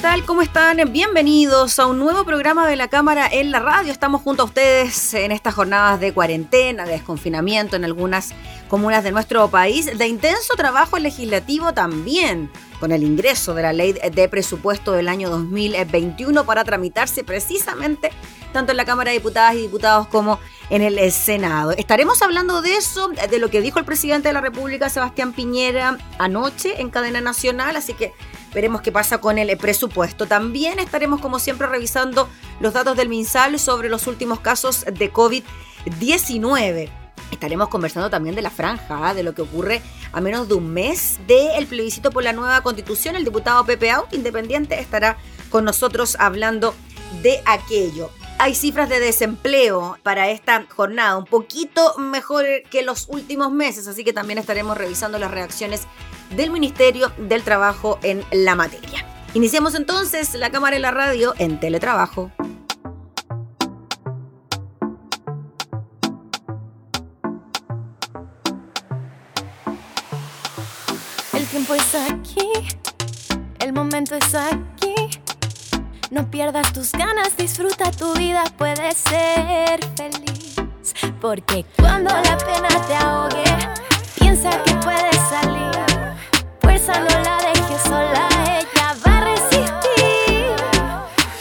Tal? ¿Cómo están? Bienvenidos a un nuevo programa de la Cámara en la Radio. Estamos junto a ustedes en estas jornadas de cuarentena, de desconfinamiento en algunas comunas de nuestro país, de intenso trabajo legislativo también, con el ingreso de la ley de presupuesto del año 2021 para tramitarse precisamente tanto en la Cámara de Diputadas y Diputados como en el Senado. Estaremos hablando de eso, de lo que dijo el presidente de la República, Sebastián Piñera, anoche en cadena nacional, así que Veremos qué pasa con el presupuesto. También estaremos, como siempre, revisando los datos del MinSal sobre los últimos casos de COVID-19. Estaremos conversando también de la franja, ¿ah? de lo que ocurre a menos de un mes del plebiscito por la nueva constitución. El diputado Pepe Out, independiente, estará con nosotros hablando de aquello. Hay cifras de desempleo para esta jornada, un poquito mejor que los últimos meses, así que también estaremos revisando las reacciones del Ministerio del Trabajo en la materia. Iniciamos entonces la cámara y la radio en teletrabajo. El tiempo es aquí, el momento es aquí. No pierdas tus ganas, disfruta tu vida, puedes ser feliz. Porque cuando la pena te ahogue, piensa que puedes salir no la dejes sola, ella va a resistir.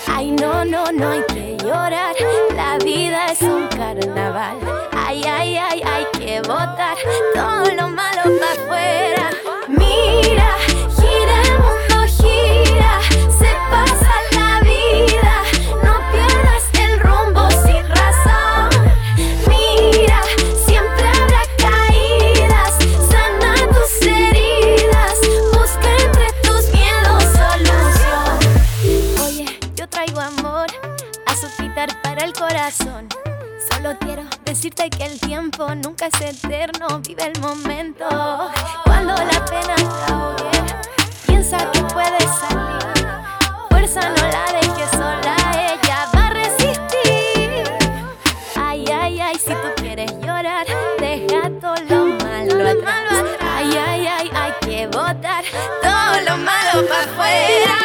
Ay, no, no, no hay que llorar, la vida es un carnaval. Ay, ay, ay, hay que botar todo lo es eterno. Vive el momento. Cuando la pena te ahogue, piensa que puedes salir. Fuerza no la dejes sola, ella va a resistir. Ay, ay, ay, si tú quieres llorar, deja todo lo malo atrás. Ay, ay, ay, hay que botar todo lo malo para afuera.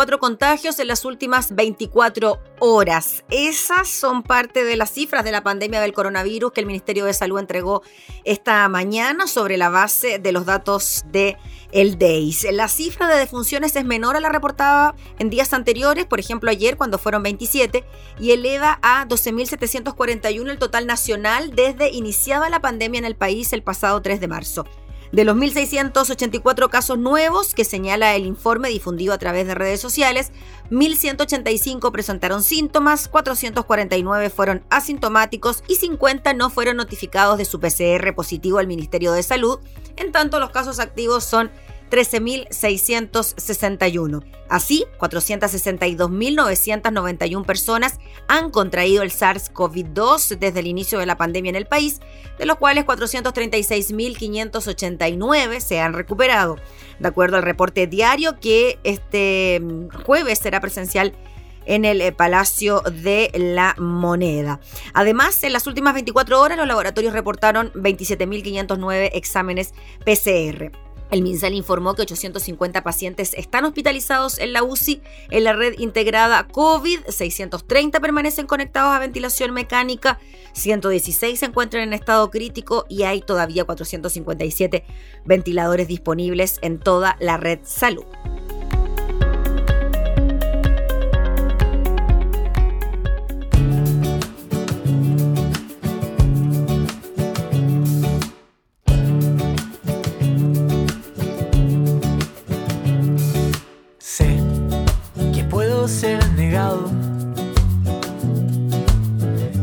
1.684 contagios en las últimas 24 horas. Esas son parte de las cifras de la pandemia del coronavirus que el Ministerio de Salud entregó esta mañana sobre la base de los datos de el DEIS. La cifra de defunciones es menor a la reportada en días anteriores, por ejemplo ayer cuando fueron 27, y eleva a 12.741 el total nacional desde iniciada la pandemia en el país el pasado 3 de marzo. De los 1.684 casos nuevos que señala el informe difundido a través de redes sociales, 1.185 presentaron síntomas, 449 fueron asintomáticos y 50 no fueron notificados de su PCR positivo al Ministerio de Salud, En tanto, los casos activos son 13.661. Así, 462.991 personas han contraído el SARS-CoV-2 desde el inicio de la pandemia en el país, de los cuales 436.589 se han recuperado. De acuerdo al reporte diario que este mm, jueves será presencial en el eh, Palacio de la Moneda. Además, en las últimas 24 horas los laboratorios reportaron 27.509 exámenes PCR. El MinSal informó que 850 pacientes están hospitalizados en la UCI en la red integrada COVID, 630 permanecen conectados a ventilación mecánica, 116 se encuentran en estado crítico y hay todavía 457 ventiladores disponibles en toda la red salud.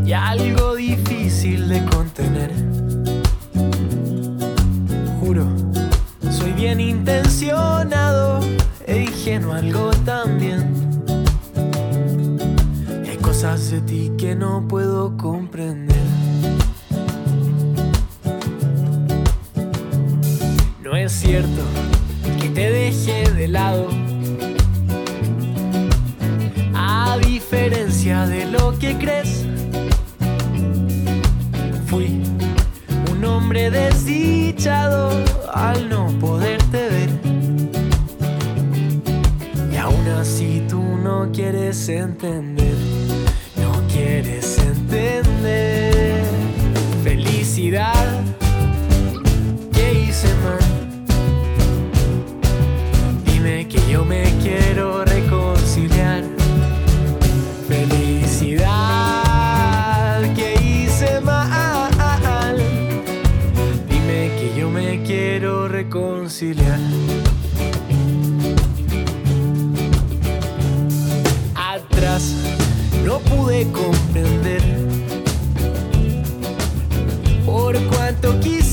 y algo difícil de contener. Juro, soy bien intencionado e ingenuo algo también. Hay cosas de ti que no puedo comprender. No es cierto que te deje de lado diferencia de lo que crees. Fui un hombre desdichado al no poderte ver. Y aún así tú no quieres entender.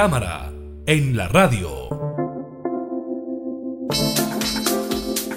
cámara en la radio.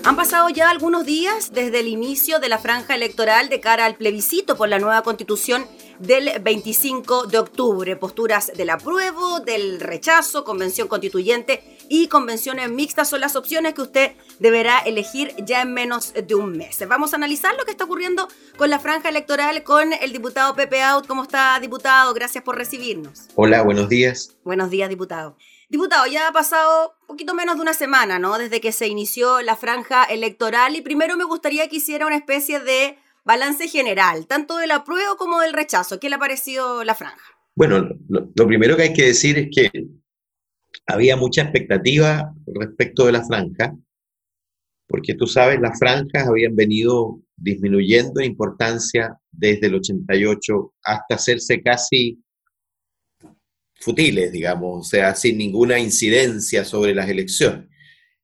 Han pasado ya algunos días desde el inicio de la franja electoral de cara al plebiscito por la nueva constitución del 25 de octubre. Posturas del apruebo, del rechazo, convención constituyente y convenciones mixtas son las opciones que usted deberá elegir ya en menos de un mes. Vamos a analizar lo que está ocurriendo con la franja electoral con el diputado Pepe Out. ¿Cómo está, diputado? Gracias por recibirnos. Hola, buenos días. Buenos días, diputado. Diputado, ya ha pasado un poquito menos de una semana, ¿no? Desde que se inició la franja electoral y primero me gustaría que hiciera una especie de balance general, tanto del apruebo como del rechazo. ¿Qué le ha parecido la franja? Bueno, lo primero que hay que decir es que había mucha expectativa respecto de la franja, porque tú sabes, las franjas habían venido disminuyendo en importancia desde el 88 hasta hacerse casi futiles, digamos, o sea, sin ninguna incidencia sobre las elecciones.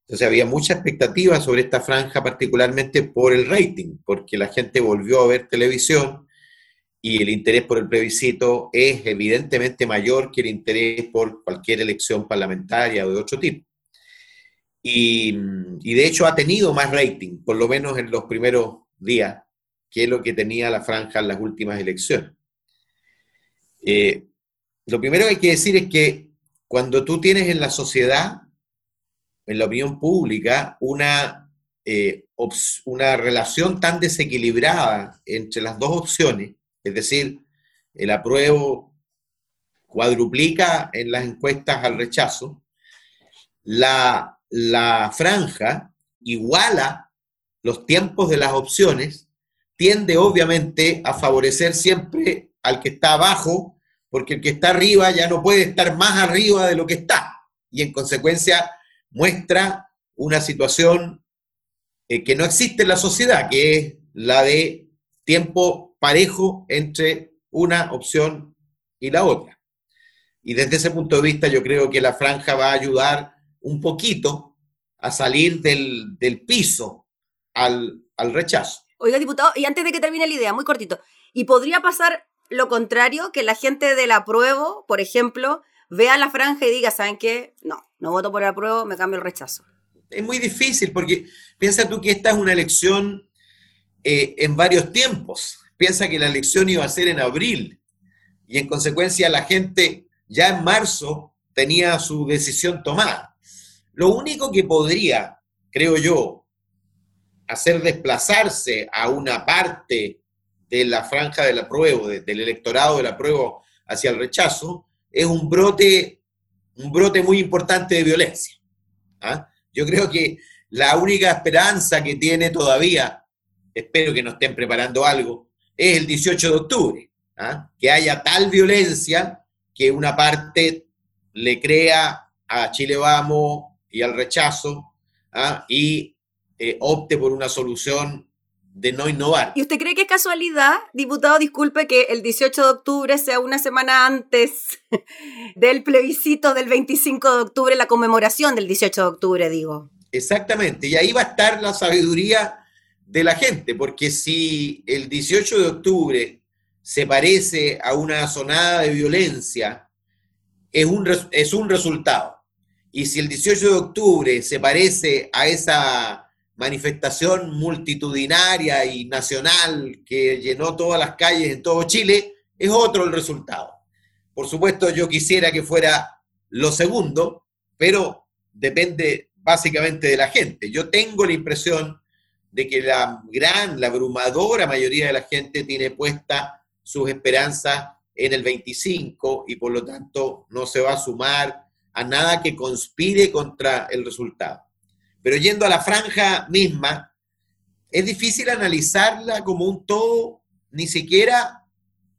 Entonces había mucha expectativa sobre esta franja, particularmente por el rating, porque la gente volvió a ver televisión y el interés por el plebiscito es evidentemente mayor que el interés por cualquier elección parlamentaria o de otro tipo. Y, de hecho ha tenido más rating, por lo menos en los primeros días, que lo que tenía la franja en las últimas elecciones. Eh, lo primero que hay que decir es que cuando tú tienes en la sociedad, en la opinión pública, una, eh, una relación tan desequilibrada entre las dos opciones, es decir, el apruebo cuadruplica en las encuestas al rechazo, la, la franja iguala los tiempos de las opciones, tiende obviamente a favorecer siempre al que está abajo porque el que está arriba ya no puede estar más arriba de lo que está y en consecuencia muestra una situación eh, que no existe en la sociedad, que es la de tiempo parejo entre una opción y la otra. Y desde ese punto de vista yo creo que la franja va a ayudar un poquito a salir del, piso al, al rechazo. Oiga, diputado, y antes de que termine la idea, muy cortito, ¿y podría pasar lo contrario, que la gente del apruebo, por ejemplo, vea la franja y diga, ¿saben qué? No, no voto por el apruebo, me cambio el rechazo. Es muy difícil porque piensa tú que esta es una elección eh, en varios tiempos. Piensa que la elección iba a ser en abril y en consecuencia la gente ya en marzo tenía su decisión tomada. Lo único que podría, creo yo, hacer desplazarse a una parte de la franja del apruebo, del electorado del apruebo hacia el rechazo, es un brote, un brote muy importante de violencia. ¿ah? Yo creo que la única esperanza que tiene todavía, espero que nos estén preparando algo, es el 18 de octubre, ¿ah? que haya tal violencia que una parte le crea a Chile Vamos y al rechazo ¿ah? y eh, opte por una solución de no innovar. ¿Y usted cree que es casualidad, diputado, disculpe, que el 18 de octubre sea una semana antes del plebiscito del 25 de octubre, la conmemoración del 18 de octubre, digo? Exactamente, y ahí va a estar la sabiduría de la gente, porque si el 18 de octubre se parece a una sonada de violencia, es un, es un resultado. Y si el 18 de octubre se parece a esa manifestación multitudinaria y nacional que llenó todas las calles en todo Chile, es otro el resultado. Por supuesto, yo quisiera que fuera lo segundo, pero depende básicamente de la gente. Yo tengo la impresión de que la gran, la abrumadora mayoría de la gente tiene puesta sus esperanzas en el 25 y por lo tanto no se va a sumar a nada que conspire contra el resultado. Pero yendo a la franja misma, es difícil analizarla como un todo, ni siquiera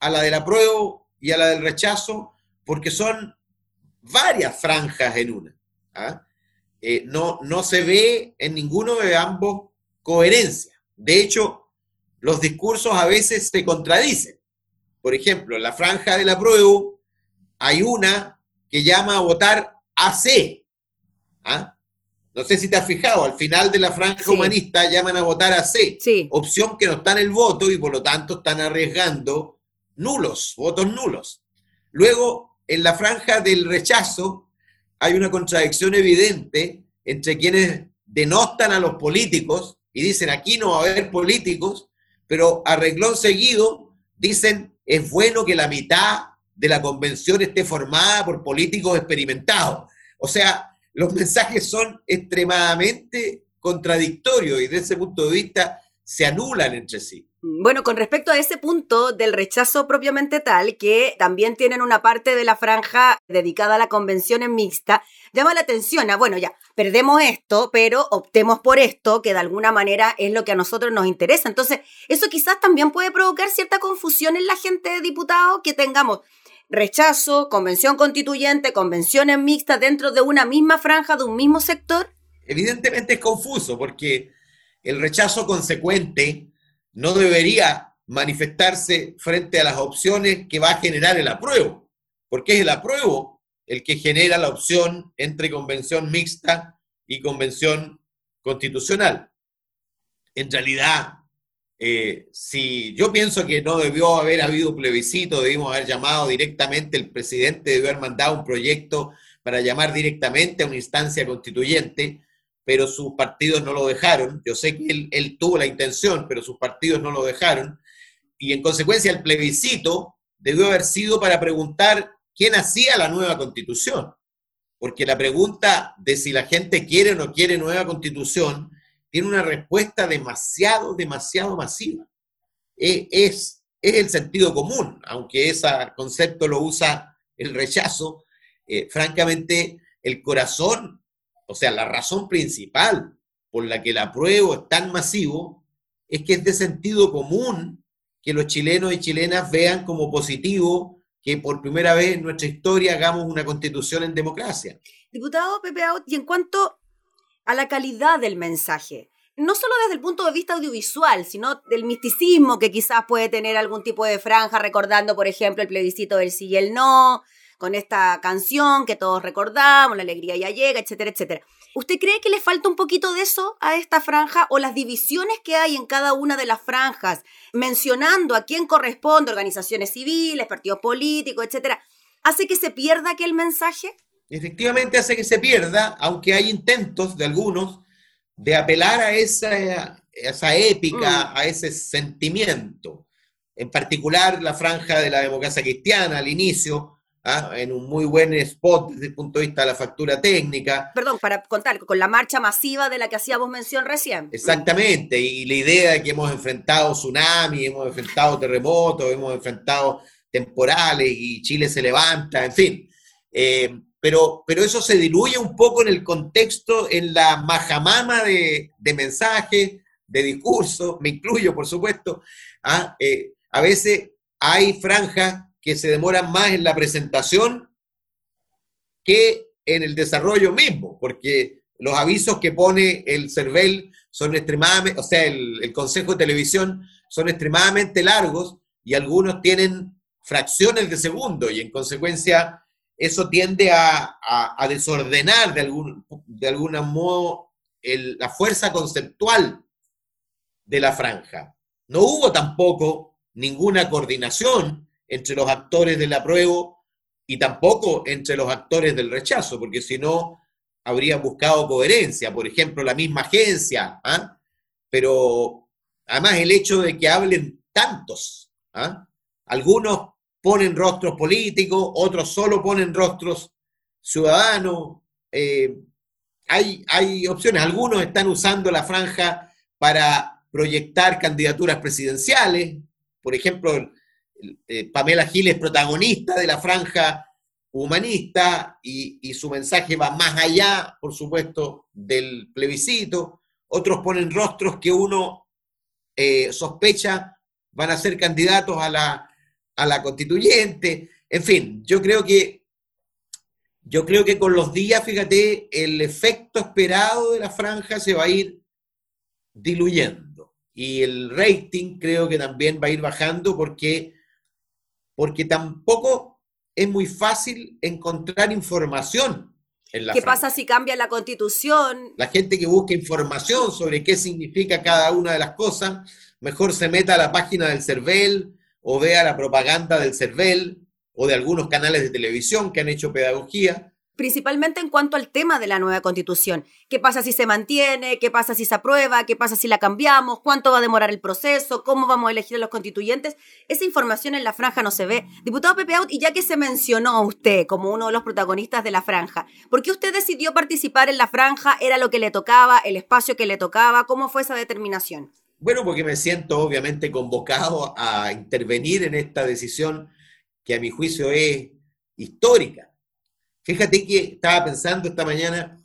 a la del apruebo y a la del rechazo, porque son varias franjas en una. ¿ah? Eh, no, no se ve en ninguno de ambos coherencia. De hecho, los discursos a veces se contradicen. Por ejemplo, en la franja del apruebo hay una que llama a votar AC. ¿ah? No sé si te has fijado, al final de la franja humanista llaman a votar a C, opción que no está en el voto y por lo tanto están arriesgando nulos, votos nulos. Luego, en la franja del rechazo, hay una contradicción evidente entre quienes denostan a los políticos y dicen aquí no va a haber políticos, pero a seguido dicen es bueno que la mitad de la convención esté formada por políticos experimentados. O sea, los mensajes son extremadamente contradictorios y desde ese punto de vista se anulan entre sí. Bueno, con respecto a ese punto del rechazo propiamente tal, que también tienen una parte de la franja dedicada a la convención en mixta, llama la atención a, bueno, ya, perdemos esto, pero optemos por esto, que de alguna manera es lo que a nosotros nos interesa. Entonces, eso quizás también puede provocar cierta confusión en la gente de diputados, que tengamos rechazo, convención constituyente, convenciones mixtas dentro de una misma franja, de un mismo sector? Evidentemente es confuso porque el rechazo consecuente no debería manifestarse frente a las opciones que va a generar el apruebo, porque es el apruebo el que genera la opción entre convención mixta y convención constitucional. En realidad, eh, si yo pienso que no debió haber habido plebiscito, debimos haber llamado directamente, el presidente debió haber mandado un proyecto para llamar directamente a una instancia constituyente, pero sus partidos no lo dejaron. Yo sé que él, tuvo la intención, pero sus partidos no lo dejaron. Y en consecuencia el plebiscito debió haber sido para preguntar quién hacía la nueva constitución. Porque la pregunta de si la gente quiere o no quiere nueva constitución tiene una respuesta demasiado, demasiado masiva. E, es, es el sentido común, aunque ese concepto lo usa el rechazo. Eh, francamente, el corazón, o sea, la razón principal por la que el apruebo es tan masivo, es que es de sentido común que los chilenos y chilenas vean como positivo que por primera vez en nuestra historia hagamos una constitución en democracia. Diputado Pepe Out, y en cuanto a la calidad del mensaje. No solo desde el punto de vista audiovisual, sino del misticismo que quizás puede tener algún tipo de franja, recordando, por ejemplo, el plebiscito del sí y el no, con esta canción que todos recordamos, la alegría ya llega, etcétera, etcétera. ¿Usted cree que le falta un poquito de eso a esta franja o las divisiones que hay en cada una de las franjas, mencionando a quién corresponde, organizaciones civiles, partidos políticos, etcétera, hace que se pierda aquel mensaje? efectivamente hace que se pierda, aunque hay intentos de algunos de apelar a esa, esa épica, mm. a ese sentimiento. En particular la franja de la democracia cristiana al inicio, ¿ah? en un muy buen spot desde el punto de vista de la factura técnica. Perdón, para contar, con la marcha masiva de la que hacíamos mención recién. Exactamente, y la idea de que hemos enfrentado tsunami, hemos enfrentado terremotos, hemos enfrentado temporales y Chile se levanta, en fin. Eh, pero, pero eso se diluye un poco en el contexto, en la majamama de, de mensajes, de discursos, me incluyo, por supuesto. ¿ah? Eh, a veces hay franjas que se demoran más en la presentación que en el desarrollo mismo, porque los avisos que pone el CERVEL son extremadamente, o sea, el, Consejo de Televisión son extremadamente largos y algunos tienen fracciones de segundo y en consecuencia eso tiende a, desordenar de algún, de modo la fuerza conceptual de la franja. No hubo tampoco ninguna coordinación entre los actores del apruebo y tampoco entre los actores del rechazo, porque si no, habrían buscado coherencia, por ejemplo, la misma agencia, ¿ah? pero además el hecho de que hablen tantos, ¿ah? algunos ponen rostros políticos, otros solo ponen rostros ciudadanos. Eh, hay, hay opciones. Algunos están usando la franja para proyectar candidaturas presidenciales. Por ejemplo, eh, Pamela Giles es protagonista de la franja humanista y, su mensaje va más allá, por supuesto, del plebiscito. Otros ponen rostros que uno eh, sospecha van a ser candidatos a la a la constituyente. En fin, yo creo que yo creo que con los días, fíjate, el efecto esperado de la franja se va a ir diluyendo. Y el rating creo que también va a ir bajando porque, porque tampoco es muy fácil encontrar información en la ¿Qué pasa si cambia la constitución? La gente que busca información sobre qué significa cada una de las cosas, mejor se meta a la página del CERVEL o vea la propaganda del CERVEL o de algunos canales de televisión que han hecho pedagogía. Principalmente en cuanto al tema de la nueva constitución. ¿Qué pasa si se mantiene? ¿Qué pasa si se aprueba? ¿Qué pasa si la cambiamos? ¿Cuánto va a demorar el proceso? ¿Cómo vamos a elegir a los constituyentes? Esa información en la franja no se ve. Diputado Pepe Out, y ya que se mencionó a usted como uno de los protagonistas de la franja, ¿por qué usted decidió participar en la franja? ¿Era lo que le tocaba? ¿El espacio que le tocaba? ¿Cómo fue esa determinación? Bueno, porque me siento obviamente convocado a intervenir en esta decisión que a mi juicio es histórica. Fíjate que estaba pensando esta mañana,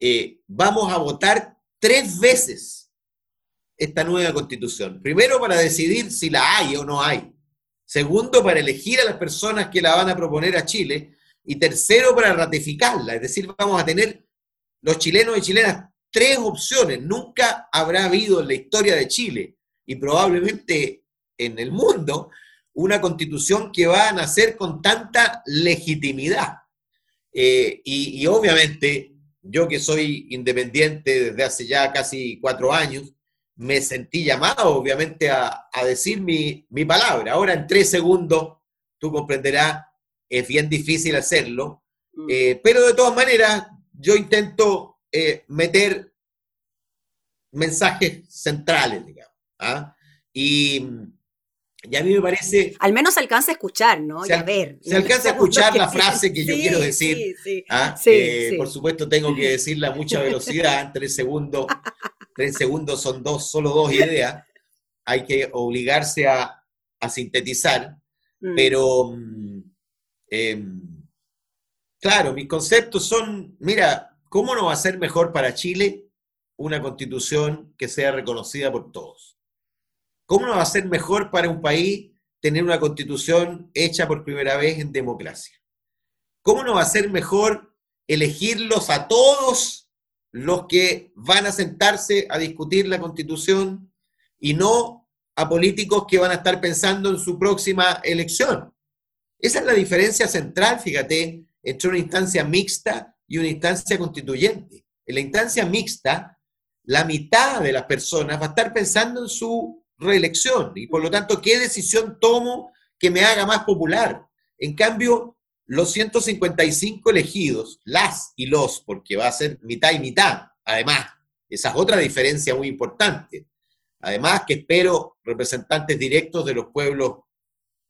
eh, vamos a votar tres veces esta nueva constitución. Primero para decidir si la hay o no hay. Segundo, para elegir a las personas que la van a proponer a Chile. Y tercero, para ratificarla. Es decir, vamos a tener los chilenos y chilenas tres opciones. Nunca habrá habido en la historia de Chile y probablemente en el mundo una constitución que va a nacer con tanta legitimidad. Eh, y, obviamente, yo que soy independiente desde hace ya casi cuatro años, me sentí llamado, obviamente, a, decir mi, mi, palabra. Ahora, en tres segundos, tú comprenderás, es bien difícil hacerlo, mm. eh, pero de todas maneras, yo intento eh, meter mensajes centrales, digamos. ¿ah? Y, y, a mí me parece... Al menos se alcanza a escuchar, ¿no? Se, a ver. Se alcanza a escuchar la frase que yo quiero decir. Sí, sí, ¿ah? eh, por supuesto, tengo que decirla a mucha velocidad, tres segundos. tres segundos son dos, solo dos ideas. Hay que obligarse a, a sintetizar. Mm. Pero, mm, em, claro, mis conceptos son, mira, ¿cómo no va a ser mejor para Chile una constitución que sea reconocida por todos? ¿Cómo no va a ser mejor para un país tener una constitución hecha por primera vez en democracia? ¿Cómo no va a ser mejor elegirlos a todos los que van a sentarse a discutir la constitución y no a políticos que van a estar pensando en su próxima elección. Esa es la diferencia central, fíjate, entre una instancia mixta y una instancia constituyente. En la instancia mixta, la mitad de las personas va a estar pensando en su reelección y por lo tanto, ¿qué decisión tomo que me haga más popular? En cambio, los 155 elegidos, las y los, porque va a ser mitad y mitad, además, esa es otra diferencia muy importante. Además que espero representantes directos de los pueblos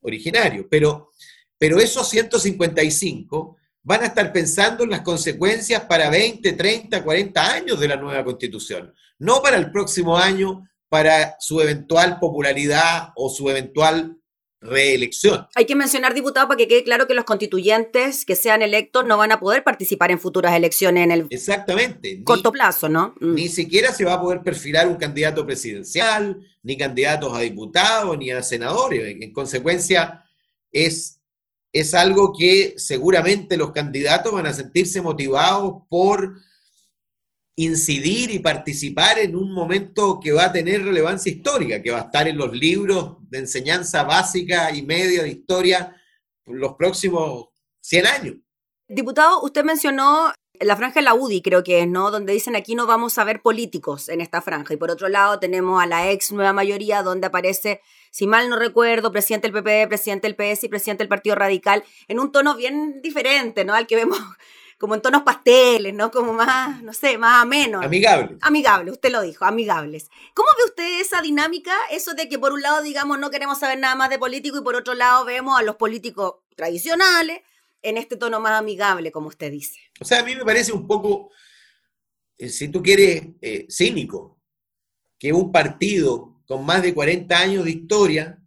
originarios. Pero, pero esos 155 van a estar pensando en las consecuencias para 20, 30, 40 años de la nueva constitución, no para el próximo año, para su eventual popularidad o su eventual reelección. Hay que mencionar, diputado, para que quede claro que los constituyentes que sean electos no van a poder participar en futuras elecciones en el Exactamente. corto plazo, ¿no? Mm. Ni siquiera se va a poder perfilar un candidato presidencial, ni candidatos a diputados, ni a senadores. En consecuencia, es, es algo que seguramente los candidatos van a sentirse motivados por incidir y participar en un momento que va a tener relevancia histórica, que va a estar en los libros de enseñanza básica y media de historia los próximos 100 años. Diputado, usted mencionó la franja de la UDI, creo que es, ¿no? Donde dicen aquí no vamos a ver políticos en esta franja. Y por otro lado tenemos a la ex nueva mayoría, donde aparece, si mal no recuerdo, presidente del PP, presidente del PS y presidente del Partido Radical, en un tono bien diferente, ¿no? Al que vemos como en tonos pasteles, ¿no? Como más, no sé, más ameno. Amigables. Amigables, usted lo dijo, amigables. ¿Cómo ve usted esa dinámica? Eso de que por un lado, digamos, no queremos saber nada más de político y por otro lado vemos a los políticos tradicionales en este tono más amigable, como usted dice. O sea, a mí me parece un poco, eh, si tú quieres, eh, cínico, que un partido con más de 40 años de historia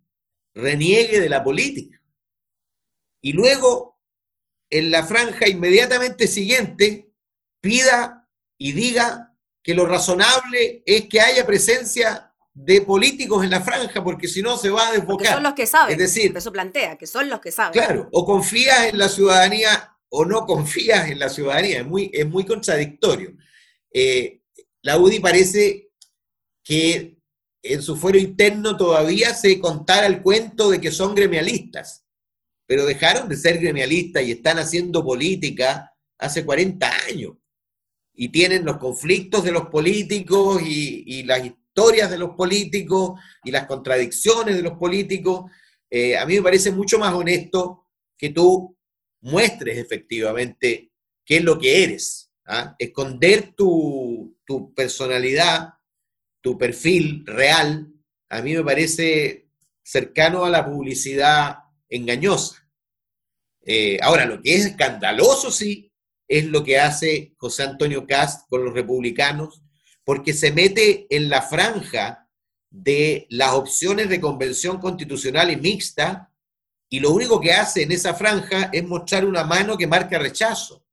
reniegue de la política. Y luego en la franja inmediatamente siguiente pida y diga que lo razonable es que haya presencia de políticos en la franja, porque si no se va a desbocar. Porque son los que saben. Es decir, eso plantea, que son los que saben. Claro, o confías en la ciudadanía o no confías en la ciudadanía. Es muy, es muy contradictorio. Eh, la UDI parece que en su fuero interno todavía se contara el cuento de que son gremialistas pero dejaron de ser gremialistas y están haciendo política hace 40 años. Y tienen los conflictos de los políticos y, las historias de los políticos y las contradicciones de los políticos. Eh, a mí me parece mucho más honesto que tú muestres efectivamente qué es lo que eres. ¿ah? Esconder tu, tu personalidad, tu perfil real, a mí me parece cercano a la publicidad engañosa. Eh, ahora, lo que es escandaloso, sí, es lo que hace José Antonio Cast con los republicanos, porque se mete en la franja de las opciones de convención constitucional y mixta, y lo único que hace en esa franja es mostrar una mano que marca rechazo.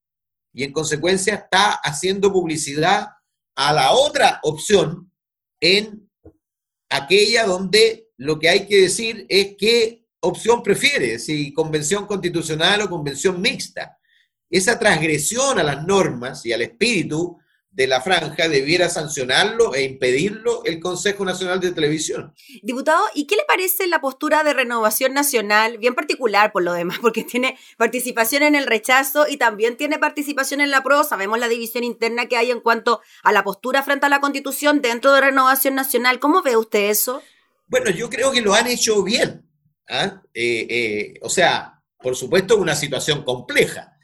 Y en consecuencia está haciendo publicidad a la otra opción en aquella donde lo que hay que decir es que opción prefiere, si convención constitucional o convención mixta. Esa transgresión a las normas y al espíritu de la franja debiera sancionarlo e impedirlo el Consejo Nacional de Televisión. Diputado, ¿y qué le parece la postura de Renovación Nacional, bien particular por lo demás, porque tiene participación en el rechazo y también tiene participación en la prueba? Sabemos la división interna que hay en cuanto a la postura frente a la Constitución dentro de Renovación Nacional. ¿Cómo ve usted eso? Bueno, yo creo que lo han hecho bien. ¿Ah? Eh, eh, o sea, por supuesto, una situación compleja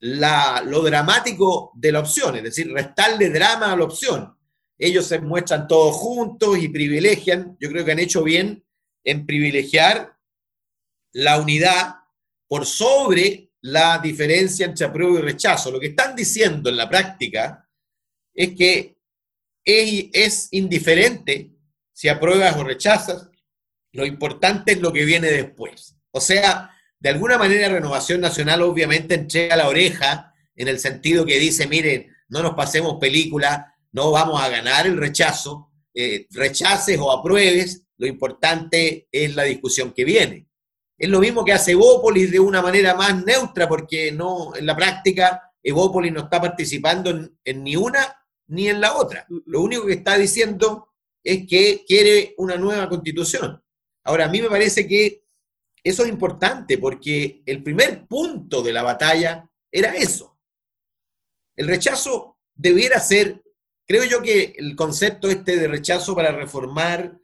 la, lo dramático de la opción, es decir, restarle drama a la opción. Ellos se muestran todos juntos y privilegian, yo creo que han hecho bien en privilegiar la unidad por sobre la diferencia entre apruebo y rechazo. Lo que están diciendo en la práctica es que es, es indiferente si apruebas o rechazas, lo importante es lo que viene después. O sea, de alguna manera Renovación Nacional obviamente entrega la oreja en el sentido que dice, miren, no nos pasemos película, no vamos a ganar el rechazo, eh, rechaces o apruebes, lo importante es la discusión que viene. Es lo mismo que hace Evópolis de una manera más neutra, porque no, en la práctica Evópolis no está participando en, en ni una ni en la otra. Lo único que está diciendo es que quiere una nueva constitución. Ahora, a mí me parece que eso es importante porque el primer punto de la batalla era eso. El rechazo debiera ser, creo yo que el concepto este de rechazo para reformar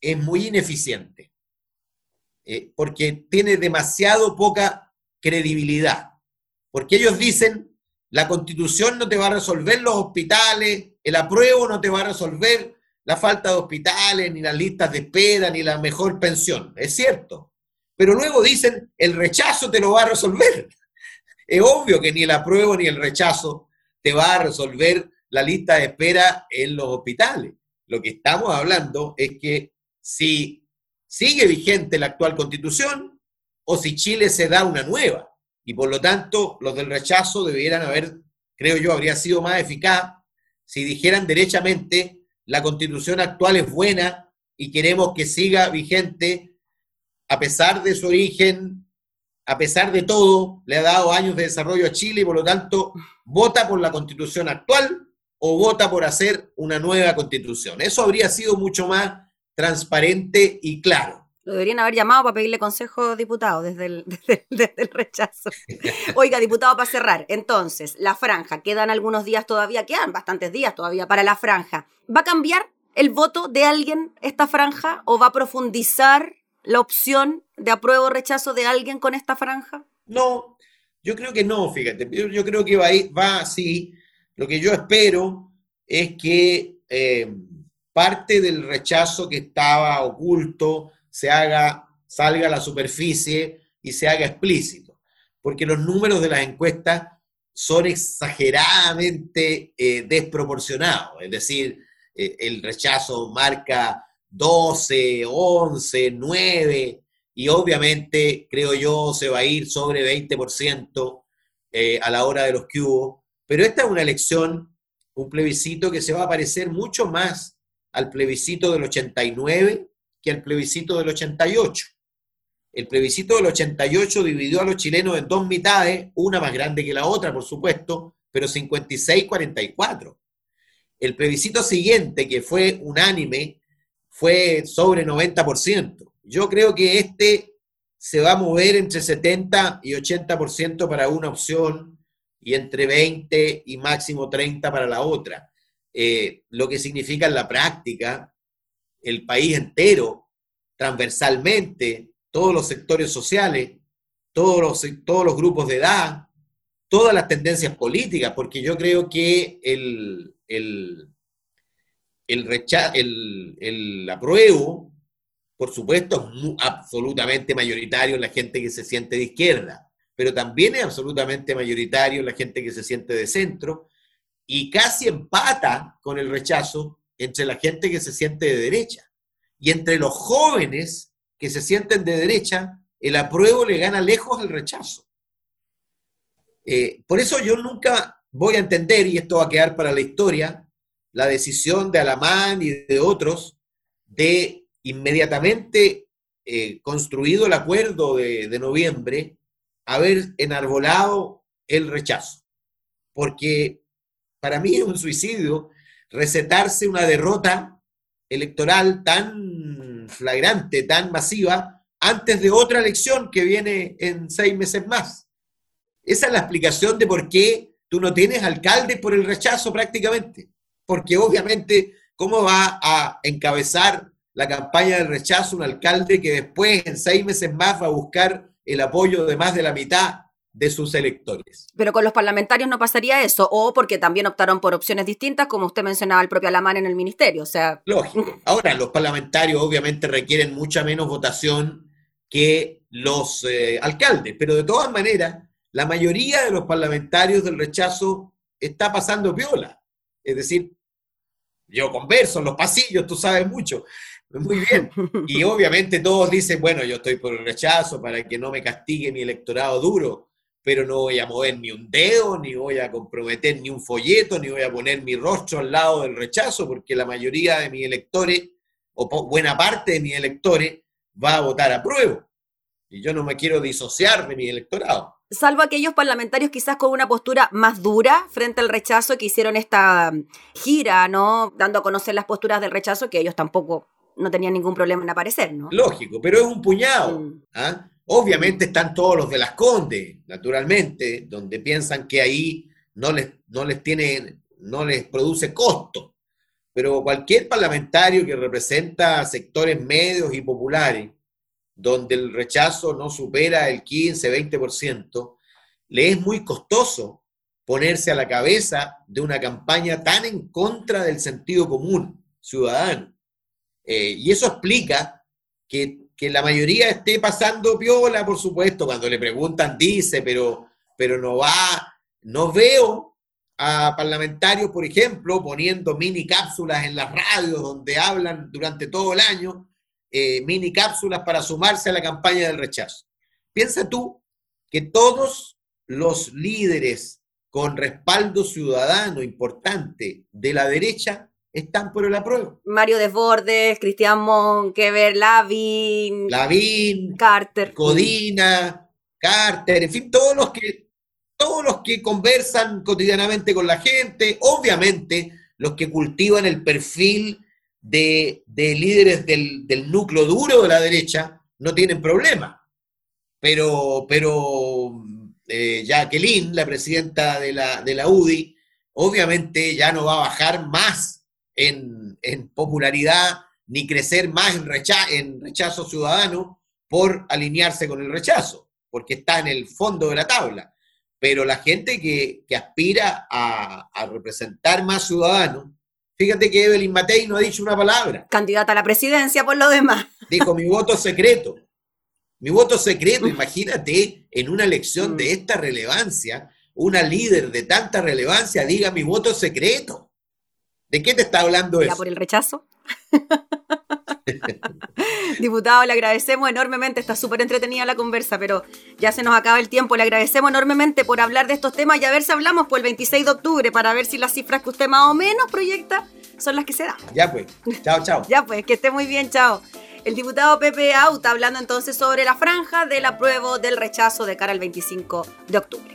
es muy ineficiente, eh, porque tiene demasiado poca credibilidad, porque ellos dicen, la constitución no te va a resolver los hospitales, el apruebo no te va a resolver la falta de hospitales, ni las listas de espera, ni la mejor pensión. Es cierto, pero luego dicen, el rechazo te lo va a resolver. Es obvio que ni el apruebo ni el rechazo te va a resolver la lista de espera en los hospitales. Lo que estamos hablando es que si sigue vigente la actual constitución o si Chile se da una nueva. Y por lo tanto, los del rechazo debieran haber, creo yo, habría sido más eficaz si dijeran derechamente, la constitución actual es buena y queremos que siga vigente a pesar de su origen, a pesar de todo, le ha dado años de desarrollo a Chile y por lo tanto vota por la constitución actual o vota por hacer una nueva constitución. Eso habría sido mucho más transparente y claro. Deberían haber llamado para pedirle consejo, diputado, desde el, desde el rechazo. Oiga, diputado, para cerrar, entonces, la franja, quedan algunos días todavía, quedan bastantes días todavía para la franja. ¿Va a cambiar el voto de alguien esta franja o va a profundizar la opción de apruebo o rechazo de alguien con esta franja? No, yo creo que no, fíjate. Yo, creo que va, va así. Lo que yo espero es que eh, parte del rechazo que estaba oculto se haga, salga a la superficie y se haga explícito. Porque los números de las encuestas son exageradamente eh, desproporcionados. Es decir, eh, el rechazo marca 12, 11, 9, y obviamente, creo yo, se va a ir sobre 20% eh, a la hora de los que hubo. Pero esta es una elección, un plebiscito que se va a parecer mucho más al plebiscito del 89 que al plebiscito del 88. El plebiscito del 88 dividió a los chilenos en dos mitades, una más grande que la otra, por supuesto, pero 56-44. El plebiscito siguiente, que fue unánime, fue sobre 90%. Yo creo que este se va a mover entre 70 y 80% para una opción y entre 20 y máximo 30 para la otra. Eh, lo que significa en la práctica el país entero, transversalmente, todos los sectores sociales, todos los, todos los grupos de edad, todas las tendencias políticas, porque yo creo que el, el, el, rechazo, el, el apruebo, por supuesto, es absolutamente mayoritario en la gente que se siente de izquierda, pero también es absolutamente mayoritario en la gente que se siente de centro y casi empata con el rechazo entre la gente que se siente de derecha. Y entre los jóvenes que se sienten de derecha, el apruebo le gana lejos al rechazo. Eh, por eso yo nunca voy a entender, y esto va a quedar para la historia, la decisión de Alamán y de otros de inmediatamente eh, construido el acuerdo de, de noviembre, haber enarbolado el rechazo. Porque para mí es un suicidio recetarse una derrota electoral tan flagrante, tan masiva, antes de otra elección que viene en seis meses más. Esa es la explicación de por qué tú no tienes alcalde por el rechazo prácticamente. Porque obviamente, ¿cómo va a encabezar la campaña del rechazo un alcalde que después, en seis meses más, va a buscar el apoyo de más de la mitad de sus electores. Pero con los parlamentarios no pasaría eso, o porque también optaron por opciones distintas, como usted mencionaba el propio Alamán en el ministerio, o sea... Lógico. Ahora, los parlamentarios obviamente requieren mucha menos votación que los eh, alcaldes, pero de todas maneras, la mayoría de los parlamentarios del rechazo está pasando viola. Es decir, yo converso en los pasillos, tú sabes mucho, muy bien. Y obviamente todos dicen, bueno, yo estoy por el rechazo para que no me castigue mi electorado duro pero no voy a mover ni un dedo, ni voy a comprometer ni un folleto, ni voy a poner mi rostro al lado del rechazo, porque la mayoría de mis electores, o buena parte de mis electores, va a votar a prueba. Y yo no me quiero disociar de mi electorado. Salvo aquellos parlamentarios quizás con una postura más dura frente al rechazo que hicieron esta mm, gira, ¿no? Dando a conocer las posturas del rechazo, que ellos tampoco no tenían ningún problema en aparecer, ¿no? Lógico, pero es un puñado. Mm. ¿ah? Obviamente están todos los de las Condes, naturalmente, donde piensan que ahí no les, no les tiene, no les produce costo. Pero cualquier parlamentario que representa sectores medios y populares, donde el rechazo no supera el 15, 20%, le es muy costoso ponerse a la cabeza de una campaña tan en contra del sentido común ciudadano. Eh, y eso explica que que la mayoría esté pasando piola, por supuesto, cuando le preguntan dice, pero, pero no va, no veo a parlamentarios, por ejemplo, poniendo mini cápsulas en las radios donde hablan durante todo el año, eh, mini cápsulas para sumarse a la campaña del rechazo. Piensa tú que todos los líderes con respaldo ciudadano importante de la derecha están por el apruebo. Mario Desbordes, Cristian Monkever, Lavin, Lavin, Carter, Codina, Carter, en fin, todos los que todos los que conversan cotidianamente con la gente, obviamente los que cultivan el perfil de, líderes del, núcleo duro de la derecha, no tienen problema. Pero, pero eh, Jacqueline, la presidenta de la, de la UDI, obviamente ya no va a bajar más en, popularidad ni crecer más en, en rechazo ciudadano por alinearse con el rechazo, porque está en el fondo de la tabla. Pero la gente que, aspira a, representar más ciudadanos, fíjate que Evelyn Matei no ha dicho una palabra. Candidata a la presidencia por lo demás. Dijo, mi voto secreto. Mi voto secreto, imagínate en una elección de mm. esta relevancia, una líder de tanta relevancia diga mi voto secreto. ¿De qué te está hablando eso? por el rechazo. Diputado, le agradecemos enormemente, está súper entretenida la conversa, pero ya se nos acaba el tiempo. Le agradecemos enormemente por hablar de estos temas y a ver si hablamos por el 26 de octubre para ver si las cifras que usted más o menos proyecta son las que se dan. Ya pues, chao, chao. ya pues, que esté muy bien, chao. El diputado Pepe Auta hablando entonces sobre la franja del apruebo del rechazo de cara al 25 de octubre.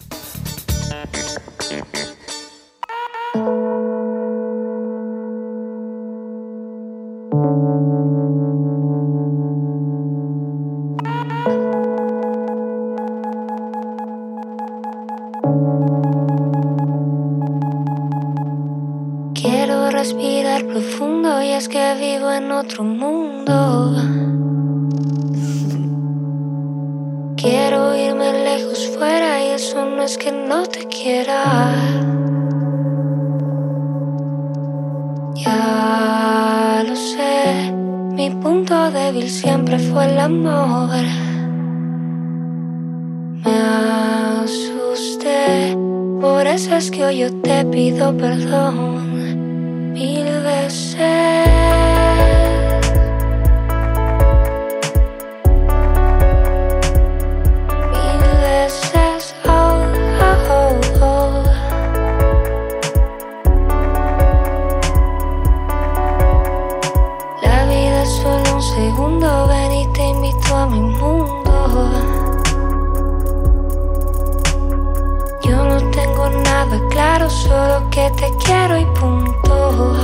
Nada claro, solo que te quiero y punto.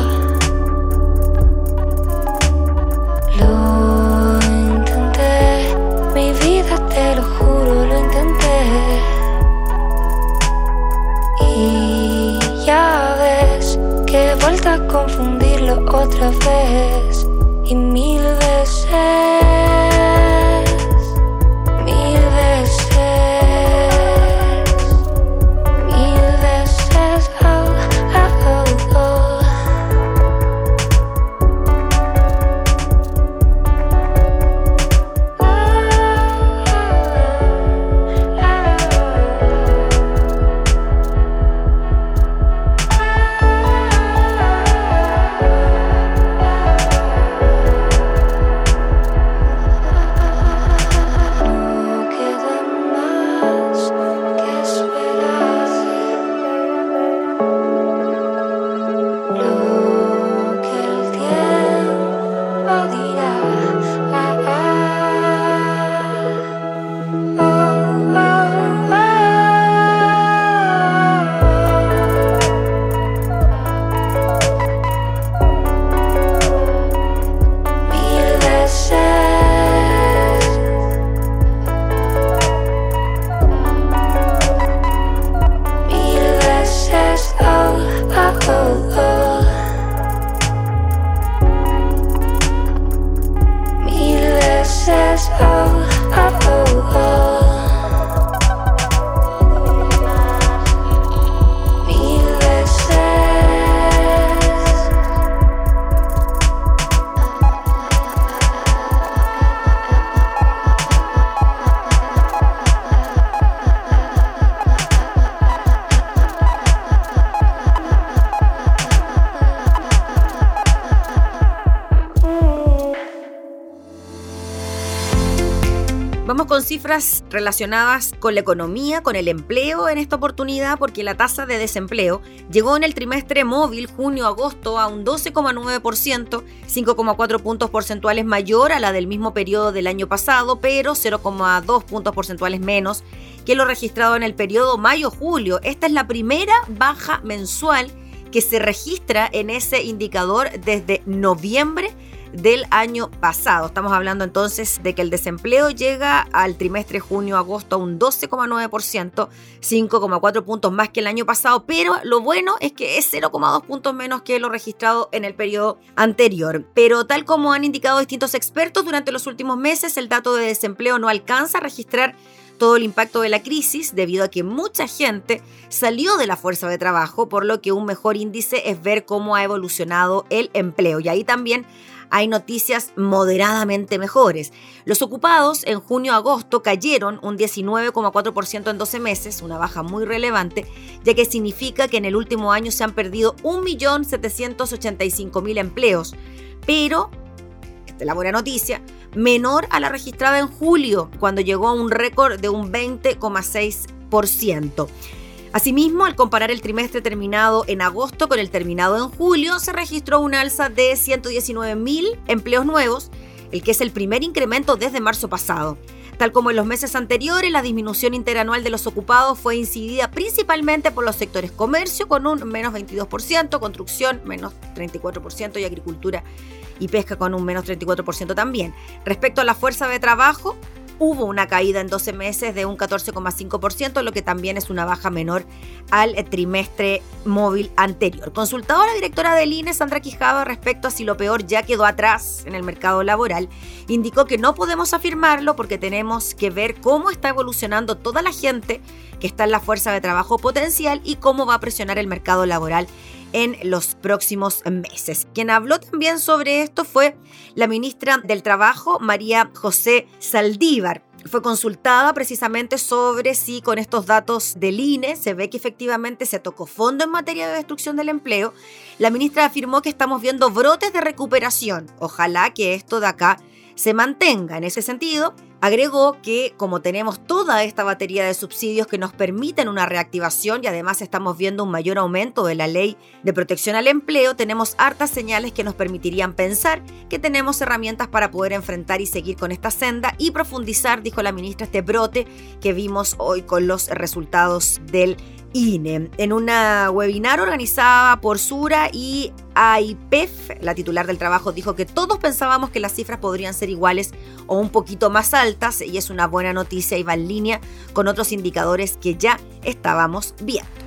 Lo intenté, mi vida te lo juro, lo intenté. Y ya ves que he vuelto a confundirlo otra vez y mil veces. Cifras relacionadas con la economía, con el empleo en esta oportunidad, porque la tasa de desempleo llegó en el trimestre móvil junio-agosto a un 12,9%, 5,4 puntos porcentuales mayor a la del mismo periodo del año pasado, pero 0,2 puntos porcentuales menos que lo registrado en el periodo mayo-julio. Esta es la primera baja mensual que se registra en ese indicador desde noviembre del año pasado. Estamos hablando entonces de que el desempleo llega al trimestre junio-agosto a un 12,9%, 5,4 puntos más que el año pasado, pero lo bueno es que es 0,2 puntos menos que lo registrado en el periodo anterior. Pero tal como han indicado distintos expertos durante los últimos meses, el dato de desempleo no alcanza a registrar todo el impacto de la crisis debido a que mucha gente salió de la fuerza de trabajo, por lo que un mejor índice es ver cómo ha evolucionado el empleo. Y ahí también hay noticias moderadamente mejores. Los ocupados en junio-agosto cayeron un 19,4% en 12 meses, una baja muy relevante, ya que significa que en el último año se han perdido 1.785.000 empleos. Pero, esta es la buena noticia, menor a la registrada en julio, cuando llegó a un récord de un 20,6%. Asimismo, al comparar el trimestre terminado en agosto con el terminado en julio, se registró un alza de 119.000 empleos nuevos, el que es el primer incremento desde marzo pasado. Tal como en los meses anteriores, la disminución interanual de los ocupados fue incidida principalmente por los sectores comercio con un menos 22%, construcción menos 34% y agricultura y pesca con un menos 34% también. Respecto a la fuerza de trabajo, hubo una caída en 12 meses de un 14,5%, lo que también es una baja menor al trimestre móvil anterior. Consultado a la directora del INE, Sandra Quijada, respecto a si lo peor ya quedó atrás en el mercado laboral, indicó que no podemos afirmarlo porque tenemos que ver cómo está evolucionando toda la gente que está en la fuerza de trabajo potencial y cómo va a presionar el mercado laboral en los próximos meses. Quien habló también sobre esto fue la ministra del Trabajo, María José Saldívar fue consultada precisamente sobre si con estos datos del INE se ve que efectivamente se tocó fondo en materia de destrucción del empleo. La ministra afirmó que estamos viendo brotes de recuperación. Ojalá que esto de acá se mantenga. En ese sentido, Agregó que como tenemos toda esta batería de subsidios que nos permiten una reactivación y además estamos viendo un mayor aumento de la ley de protección al empleo, tenemos hartas señales que nos permitirían pensar que tenemos herramientas para poder enfrentar y seguir con esta senda y profundizar, dijo la ministra, este brote que vimos hoy con los resultados del INE. En una webinar organizada por Sura y AIPEF, la titular del trabajo dijo que todos pensábamos que las cifras podrían ser iguales o un poquito más altas y es una buena noticia y va en línea con otros indicadores que ya estábamos viendo.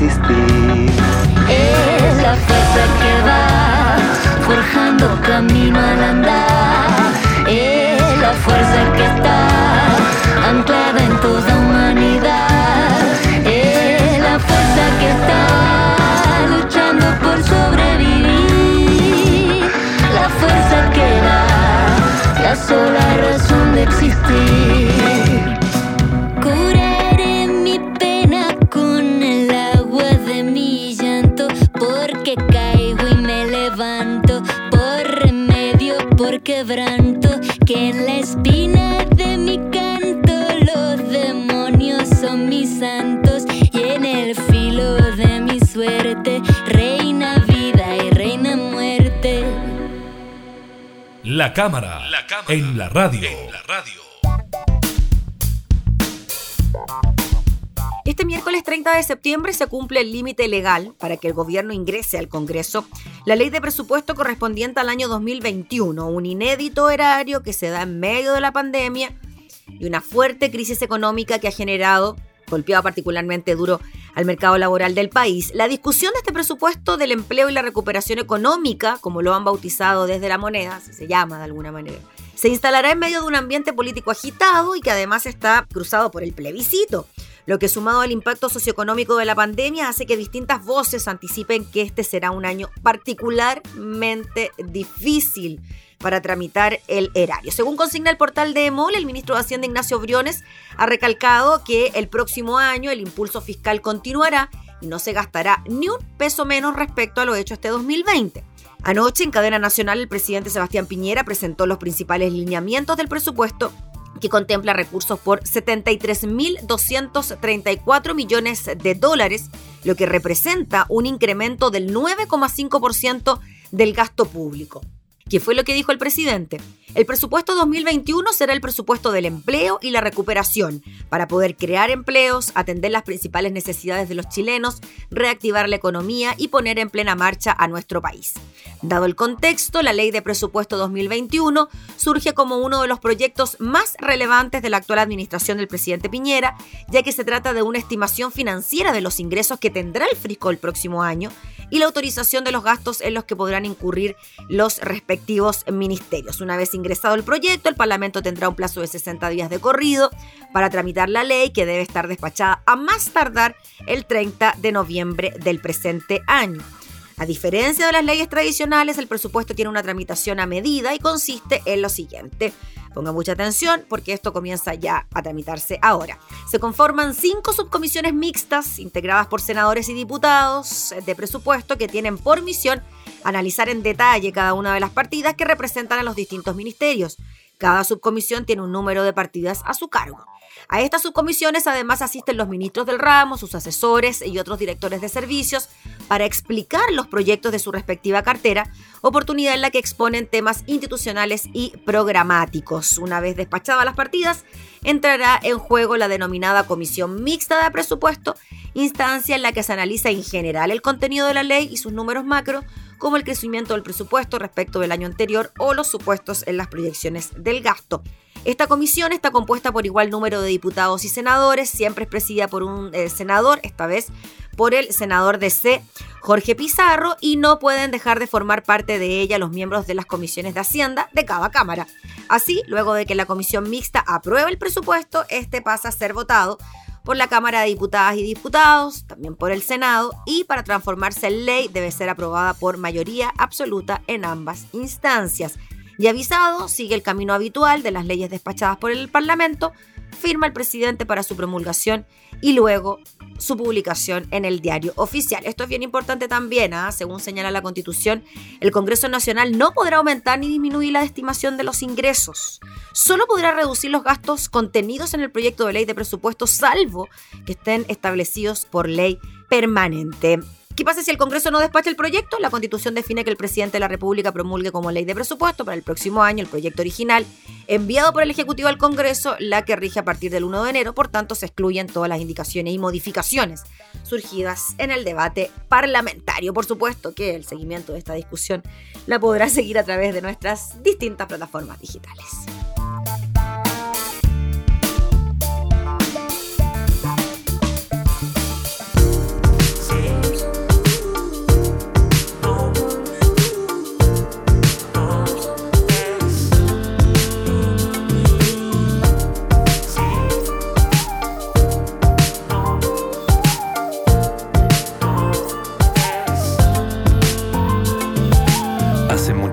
razón reina vida y reina muerte. La cámara, en, la radio. Este miércoles 30 de septiembre se cumple el límite legal para que el gobierno ingrese al Congreso la ley de presupuesto correspondiente al año 2021, un inédito erario que se da en medio de la pandemia y una fuerte crisis económica que ha generado golpeado particularmente duro al mercado laboral del país. La discusión de este presupuesto del empleo y la recuperación económica, como lo han bautizado desde la moneda, se llama de alguna manera, se instalará en medio de un ambiente político agitado y que además está cruzado por el plebiscito, lo que sumado al impacto socioeconómico de la pandemia hace que distintas voces anticipen que este será un año particularmente difícil para tramitar el erario. Según consigna el portal de EMOL, el ministro de Hacienda Ignacio Briones ha recalcado que el próximo año el impulso fiscal continuará y no se gastará ni un peso menos respecto a lo hecho este 2020. Anoche, en cadena nacional, el presidente Sebastián Piñera presentó los principales lineamientos del presupuesto que contempla recursos por 73.234 millones de dólares, lo que representa un incremento del 9,5% del gasto público. ¿Qué fue lo que dijo el presidente? El presupuesto 2021 será el presupuesto del empleo y la recuperación, para poder crear empleos, atender las principales necesidades de los chilenos, reactivar la economía y poner en plena marcha a nuestro país. Dado el contexto, la Ley de Presupuesto 2021 surge como uno de los proyectos más relevantes de la actual administración del presidente Piñera, ya que se trata de una estimación financiera de los ingresos que tendrá el Frisco el próximo año y la autorización de los gastos en los que podrán incurrir los respectivos ministerios. Una vez ingresado el proyecto, el Parlamento tendrá un plazo de 60 días de corrido para tramitar la ley que debe estar despachada a más tardar el 30 de noviembre del presente año. A diferencia de las leyes tradicionales, el presupuesto tiene una tramitación a medida y consiste en lo siguiente. Ponga mucha atención porque esto comienza ya a tramitarse ahora. Se conforman cinco subcomisiones mixtas integradas por senadores y diputados de presupuesto que tienen por misión analizar en detalle cada una de las partidas que representan a los distintos ministerios. Cada subcomisión tiene un número de partidas a su cargo. A estas subcomisiones además asisten los ministros del ramo, sus asesores y otros directores de servicios para explicar los proyectos de su respectiva cartera, oportunidad en la que exponen temas institucionales y programáticos. Una vez despachadas las partidas, entrará en juego la denominada Comisión Mixta de Presupuesto, instancia en la que se analiza en general el contenido de la ley y sus números macro, como el crecimiento del presupuesto respecto del año anterior o los supuestos en las proyecciones del gasto. Esta comisión está compuesta por igual número de diputados y senadores, siempre es presidida por un eh, senador, esta vez por el senador de C, Jorge Pizarro, y no pueden dejar de formar parte de ella los miembros de las comisiones de Hacienda de cada Cámara. Así, luego de que la comisión mixta apruebe el presupuesto, este pasa a ser votado por la Cámara de Diputadas y Diputados, también por el Senado, y para transformarse en ley debe ser aprobada por mayoría absoluta en ambas instancias. Y avisado, sigue el camino habitual de las leyes despachadas por el Parlamento, firma el presidente para su promulgación y luego su publicación en el diario oficial. Esto es bien importante también, ¿ah? según señala la Constitución, el Congreso Nacional no podrá aumentar ni disminuir la estimación de los ingresos. Solo podrá reducir los gastos contenidos en el proyecto de ley de presupuesto, salvo que estén establecidos por ley permanente. ¿Qué pasa si el Congreso no despacha el proyecto? La Constitución define que el presidente de la República promulgue como ley de presupuesto para el próximo año el proyecto original enviado por el Ejecutivo al Congreso, la que rige a partir del 1 de enero, por tanto se excluyen todas las indicaciones y modificaciones surgidas en el debate parlamentario. Por supuesto que el seguimiento de esta discusión la podrá seguir a través de nuestras distintas plataformas digitales.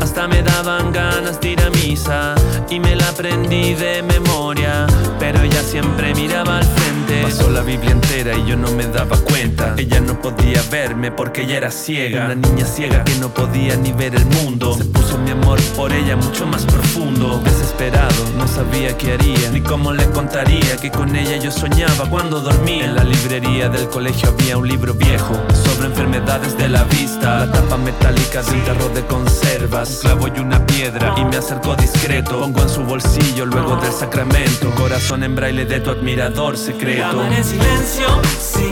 hasta me daban ganas de misa y me la aprendí de memoria. Pero ella siempre miraba al frente. Pasó la Biblia entera y yo no me daba cuenta. Ella no podía verme porque ella era ciega. Una niña ciega que no podía ni ver el mundo. Se puso mi amor por ella mucho más profundo. Desesperado, no sabía qué haría ni cómo le contaría que con ella yo soñaba cuando dormía. En la librería del colegio había un libro viejo sobre enfermedades de la vista. La tapa metálica de un tarro de conservas clavo y una piedra y me acerco discreto. Pongo en su bolsillo luego del sacramento. Corazón en braille de tu admirador secreto. En silencio, sí,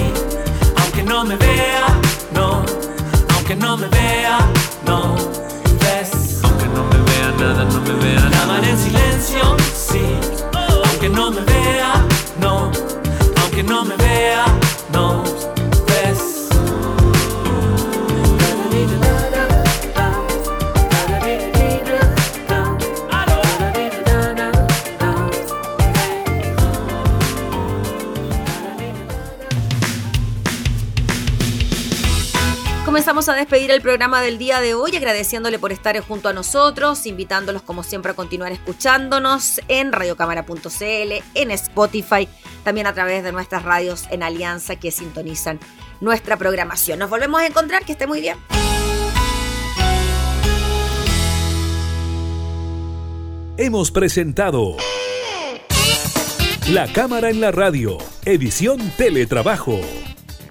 aunque no me vea, no, aunque no me vea, no, ves. Aunque no me vea, nada no me vea. La mano en silencio, sí. Aunque no me vea, no. Aunque no me vea, no. Comenzamos a despedir el programa del día de hoy, agradeciéndole por estar junto a nosotros, invitándolos como siempre a continuar escuchándonos en radiocámara.cl, en Spotify, también a través de nuestras radios en Alianza que sintonizan nuestra programación. Nos volvemos a encontrar, que esté muy bien. Hemos presentado La Cámara en la Radio, edición Teletrabajo.